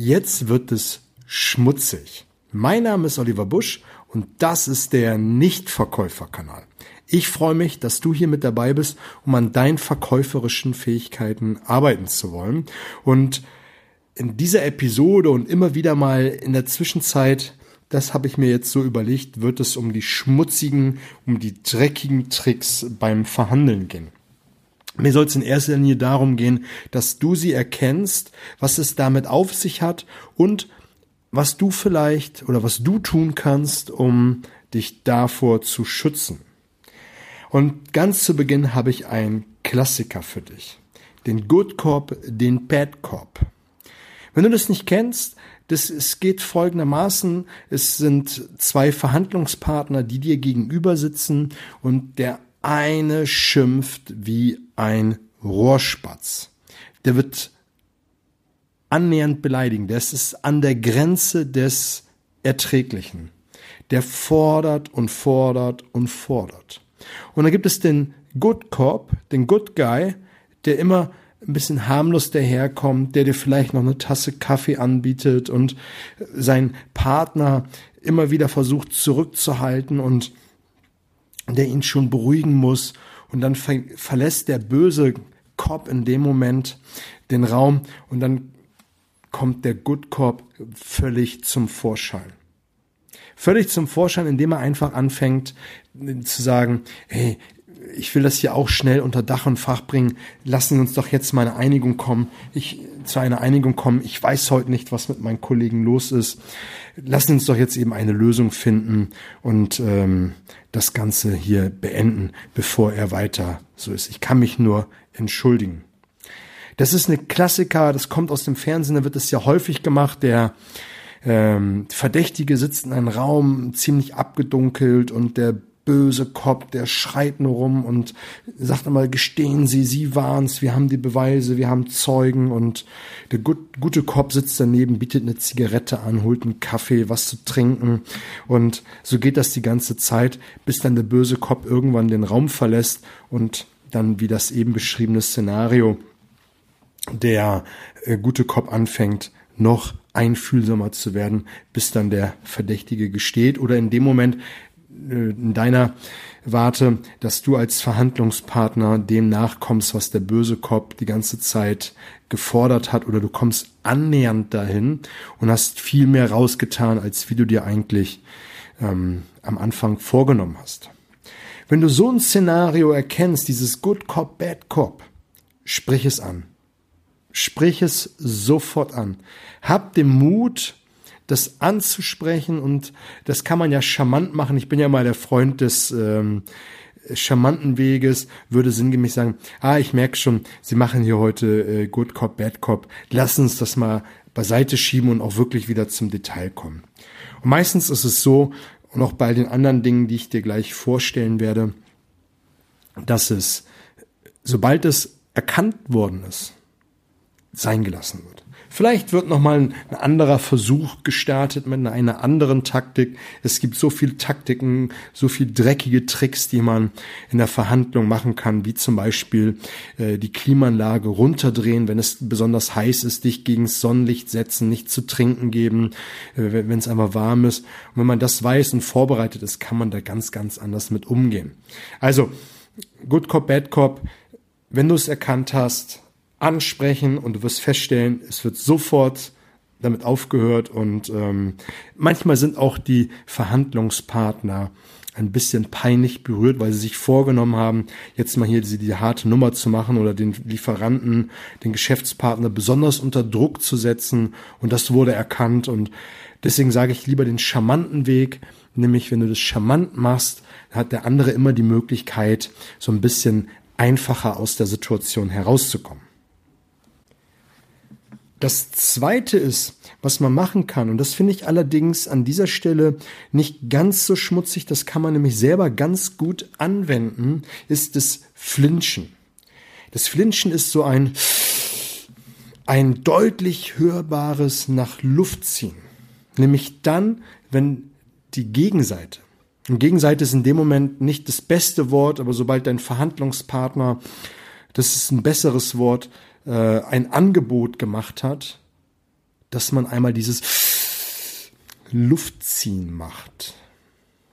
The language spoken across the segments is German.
Jetzt wird es schmutzig. Mein Name ist Oliver Busch und das ist der Nichtverkäuferkanal. Ich freue mich, dass du hier mit dabei bist, um an deinen verkäuferischen Fähigkeiten arbeiten zu wollen. Und in dieser Episode und immer wieder mal in der Zwischenzeit, das habe ich mir jetzt so überlegt, wird es um die schmutzigen, um die dreckigen Tricks beim Verhandeln gehen. Mir soll es in erster Linie darum gehen, dass du sie erkennst, was es damit auf sich hat und was du vielleicht oder was du tun kannst, um dich davor zu schützen. Und ganz zu Beginn habe ich einen Klassiker für dich. Den Good Cop, den Bad Cop. Wenn du das nicht kennst, das, es geht folgendermaßen, es sind zwei Verhandlungspartner, die dir gegenüber sitzen und der eine schimpft wie ein Rohrspatz. Der wird annähernd beleidigen. Das ist an der Grenze des Erträglichen. Der fordert und fordert und fordert. Und dann gibt es den Good Cop, den Good Guy, der immer ein bisschen harmlos daherkommt, der dir vielleicht noch eine Tasse Kaffee anbietet und sein Partner immer wieder versucht zurückzuhalten und der ihn schon beruhigen muss und dann ver verlässt der böse Cop in dem Moment den Raum und dann kommt der Good Cop völlig zum Vorschein. Völlig zum Vorschein, indem er einfach anfängt zu sagen, hey, ich will das hier auch schnell unter Dach und Fach bringen. Lassen uns doch jetzt mal eine Einigung kommen. Ich zu einer Einigung kommen. Ich weiß heute nicht, was mit meinen Kollegen los ist. Lassen uns doch jetzt eben eine Lösung finden und ähm, das Ganze hier beenden, bevor er weiter so ist. Ich kann mich nur entschuldigen. Das ist eine Klassiker, das kommt aus dem Fernsehen, da wird es ja häufig gemacht. Der ähm, Verdächtige sitzt in einem Raum, ziemlich abgedunkelt und der böse Cop, der schreit nur rum und sagt einmal, gestehen Sie, Sie waren's, wir haben die Beweise, wir haben Zeugen und der gut, gute Cop sitzt daneben, bietet eine Zigarette an, holt einen Kaffee, was zu trinken und so geht das die ganze Zeit, bis dann der böse Cop irgendwann den Raum verlässt und dann wie das eben beschriebene Szenario der äh, gute Cop anfängt, noch einfühlsamer zu werden, bis dann der Verdächtige gesteht oder in dem Moment in deiner Warte, dass du als Verhandlungspartner dem nachkommst, was der böse Cop die ganze Zeit gefordert hat oder du kommst annähernd dahin und hast viel mehr rausgetan, als wie du dir eigentlich ähm, am Anfang vorgenommen hast. Wenn du so ein Szenario erkennst, dieses Good Cop, Bad Cop, sprich es an. Sprich es sofort an. Hab den Mut, das anzusprechen und das kann man ja charmant machen. Ich bin ja mal der Freund des ähm, charmanten Weges, würde sinngemäß sagen, ah, ich merke schon, Sie machen hier heute äh, Good Cop, Bad Cop. Lass uns das mal beiseite schieben und auch wirklich wieder zum Detail kommen. Und meistens ist es so, und auch bei den anderen Dingen, die ich dir gleich vorstellen werde, dass es, sobald es erkannt worden ist, sein gelassen wird. Vielleicht wird nochmal ein, anderer Versuch gestartet mit einer, anderen Taktik. Es gibt so viele Taktiken, so viel dreckige Tricks, die man in der Verhandlung machen kann, wie zum Beispiel äh, die Klimaanlage runterdrehen, wenn es besonders heiß ist, dich gegen Sonnenlicht setzen, nicht zu trinken geben, äh, wenn es einfach warm ist. Und wenn man das weiß und vorbereitet ist, kann man da ganz, ganz anders mit umgehen. Also, Good Cop, Bad Cop, wenn du es erkannt hast, ansprechen und du wirst feststellen, es wird sofort damit aufgehört und ähm, manchmal sind auch die Verhandlungspartner ein bisschen peinlich berührt, weil sie sich vorgenommen haben, jetzt mal hier die, die harte Nummer zu machen oder den Lieferanten, den Geschäftspartner besonders unter Druck zu setzen und das wurde erkannt und deswegen sage ich lieber den charmanten Weg, nämlich wenn du das charmant machst, hat der andere immer die Möglichkeit, so ein bisschen einfacher aus der Situation herauszukommen. Das zweite ist, was man machen kann, und das finde ich allerdings an dieser Stelle nicht ganz so schmutzig, das kann man nämlich selber ganz gut anwenden, ist das Flinchen. Das Flinchen ist so ein, ein deutlich hörbares nach Luft ziehen. Nämlich dann, wenn die Gegenseite, und Gegenseite ist in dem Moment nicht das beste Wort, aber sobald dein Verhandlungspartner, das ist ein besseres Wort, äh, ein Angebot gemacht hat, dass man einmal dieses Luftziehen macht.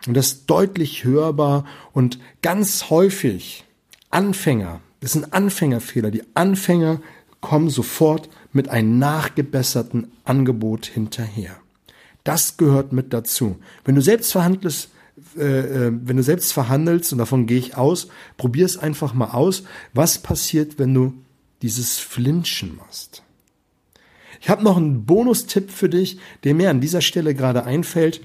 Und das ist deutlich hörbar und ganz häufig Anfänger, das sind Anfängerfehler. Die Anfänger kommen sofort mit einem nachgebesserten Angebot hinterher. Das gehört mit dazu. Wenn du selbst verhandelst, äh, äh, wenn du selbst verhandelst, und davon gehe ich aus, probier es einfach mal aus, was passiert, wenn du dieses Flinchen machst. Ich habe noch einen Bonustipp für dich, der mir an dieser Stelle gerade einfällt.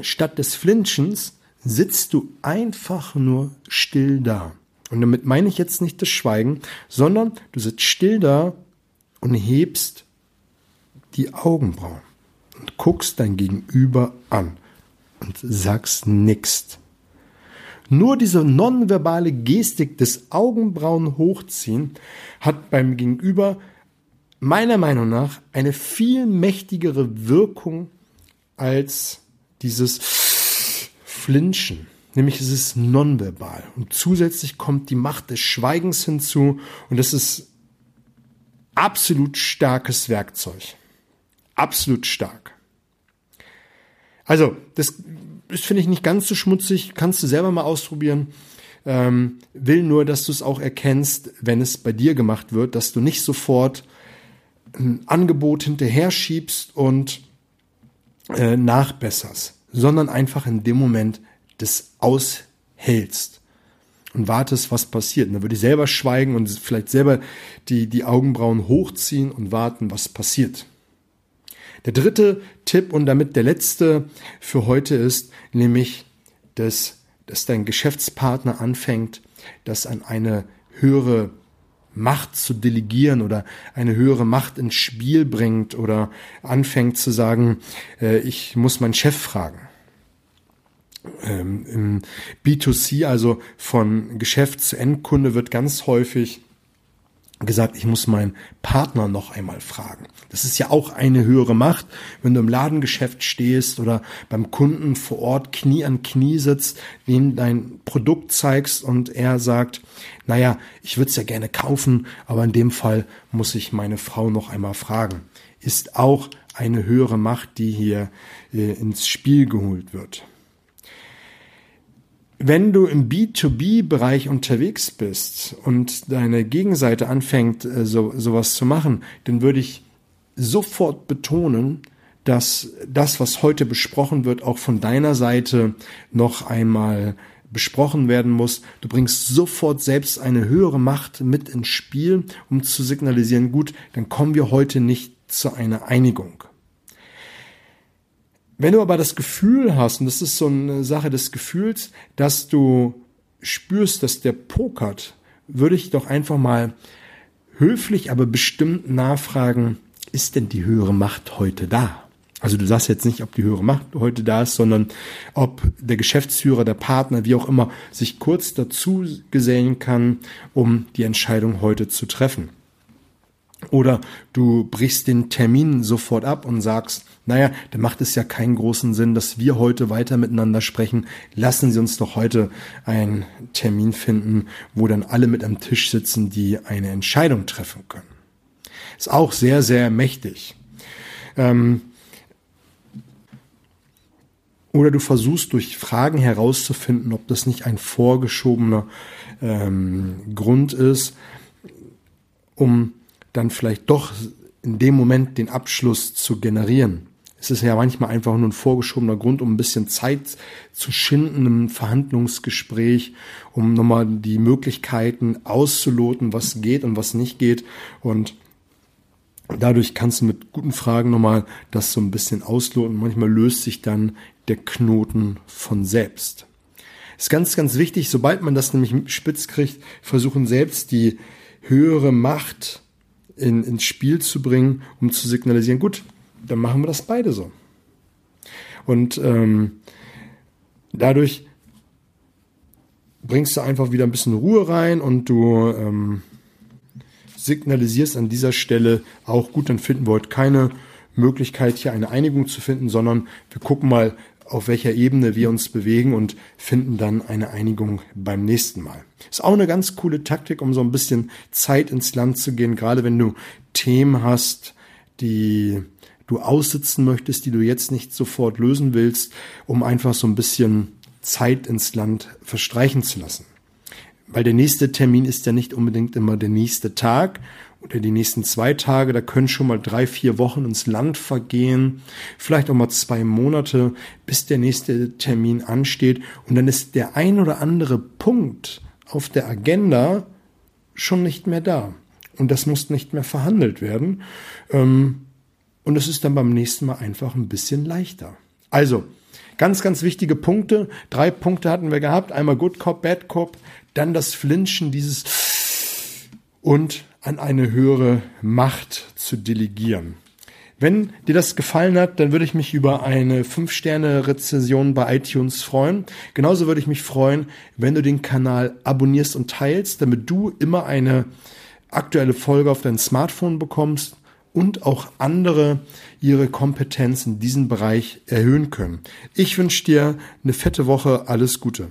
Statt des Flinchens sitzt du einfach nur still da. Und damit meine ich jetzt nicht das Schweigen, sondern du sitzt still da und hebst die Augenbrauen und guckst dein Gegenüber an und sagst nichts. Nur diese nonverbale Gestik des Augenbrauen hochziehen hat beim Gegenüber meiner Meinung nach eine viel mächtigere Wirkung als dieses Flinchen. Nämlich es ist nonverbal. Und zusätzlich kommt die Macht des Schweigens hinzu und das ist absolut starkes Werkzeug. Absolut stark. Also, das ist, finde ich, nicht ganz so schmutzig. Kannst du selber mal ausprobieren. Ähm, will nur, dass du es auch erkennst, wenn es bei dir gemacht wird, dass du nicht sofort ein Angebot hinterher schiebst und äh, nachbesserst, sondern einfach in dem Moment das aushältst und wartest, was passiert. Und dann würde ich selber schweigen und vielleicht selber die, die Augenbrauen hochziehen und warten, was passiert. Der dritte Tipp und damit der letzte für heute ist nämlich, dass, dass dein Geschäftspartner anfängt, das an eine höhere Macht zu delegieren oder eine höhere Macht ins Spiel bringt oder anfängt zu sagen, äh, ich muss meinen Chef fragen. Ähm, Im B2C, also von Geschäft zu Endkunde, wird ganz häufig gesagt, ich muss meinen Partner noch einmal fragen. Das ist ja auch eine höhere Macht, wenn du im Ladengeschäft stehst oder beim Kunden vor Ort Knie an Knie sitzt, dem dein Produkt zeigst und er sagt, naja, ich würde es ja gerne kaufen, aber in dem Fall muss ich meine Frau noch einmal fragen. Ist auch eine höhere Macht, die hier äh, ins Spiel geholt wird wenn du im B2B-Bereich unterwegs bist und deine Gegenseite anfängt, äh, so, sowas zu machen, dann würde ich sofort betonen, dass das, was heute besprochen wird, auch von deiner Seite noch einmal besprochen werden muss. Du bringst sofort selbst eine höhere Macht mit ins Spiel, um zu signalisieren, gut, dann kommen wir heute nicht zu einer Einigung. Wenn du aber das Gefühl hast, und das ist so eine Sache des Gefühls, dass du spürst, dass der pokert, würde ich doch einfach mal höflich, aber bestimmt nachfragen, ist denn die höhere Macht heute da? Also du sagst jetzt nicht, ob die höhere Macht heute da ist, sondern ob der Geschäftsführer, der Partner, wie auch immer, sich kurz dazu gesellen kann, um die Entscheidung heute zu treffen. Oder du brichst den Termin sofort ab und sagst, naja, dann macht es ja keinen großen Sinn, dass wir heute weiter miteinander sprechen. Lassen Sie uns doch heute einen Termin finden, wo dann alle mit am Tisch sitzen, die eine Entscheidung treffen können. Ist auch sehr, sehr mächtig. Ähm, oder du versuchst durch Fragen herauszufinden, ob das nicht ein vorgeschobener ähm, Grund ist, um dann vielleicht doch in dem Moment den Abschluss zu generieren. Es ist ja manchmal einfach nur ein vorgeschobener Grund, um ein bisschen Zeit zu schinden im Verhandlungsgespräch, um nochmal die Möglichkeiten auszuloten, was geht und was nicht geht. Und dadurch kannst du mit guten Fragen nochmal das so ein bisschen ausloten. Manchmal löst sich dann der Knoten von selbst. Ist ganz, ganz wichtig, sobald man das nämlich spitz kriegt, versuchen selbst die höhere Macht in, ins Spiel zu bringen, um zu signalisieren, gut, dann machen wir das beide so. Und ähm, dadurch bringst du einfach wieder ein bisschen Ruhe rein und du ähm, signalisierst an dieser Stelle auch, gut, dann finden wir heute keine Möglichkeit, hier eine Einigung zu finden, sondern wir gucken mal, auf welcher Ebene wir uns bewegen und finden dann eine Einigung beim nächsten Mal. Ist auch eine ganz coole Taktik, um so ein bisschen Zeit ins Land zu gehen, gerade wenn du Themen hast, die du aussitzen möchtest, die du jetzt nicht sofort lösen willst, um einfach so ein bisschen Zeit ins Land verstreichen zu lassen. Weil der nächste Termin ist ja nicht unbedingt immer der nächste Tag oder die nächsten zwei Tage, da können schon mal drei, vier Wochen ins Land vergehen, vielleicht auch mal zwei Monate, bis der nächste Termin ansteht. Und dann ist der ein oder andere Punkt auf der Agenda schon nicht mehr da. Und das muss nicht mehr verhandelt werden. Ähm, und es ist dann beim nächsten Mal einfach ein bisschen leichter. Also, ganz, ganz wichtige Punkte. Drei Punkte hatten wir gehabt. Einmal Good Cop, Bad Cop, dann das Flinchen, dieses und an eine höhere Macht zu delegieren. Wenn dir das gefallen hat, dann würde ich mich über eine 5-Sterne-Rezession bei iTunes freuen. Genauso würde ich mich freuen, wenn du den Kanal abonnierst und teilst, damit du immer eine aktuelle Folge auf dein Smartphone bekommst und auch andere ihre Kompetenz in diesem Bereich erhöhen können. Ich wünsche dir eine fette Woche, alles Gute.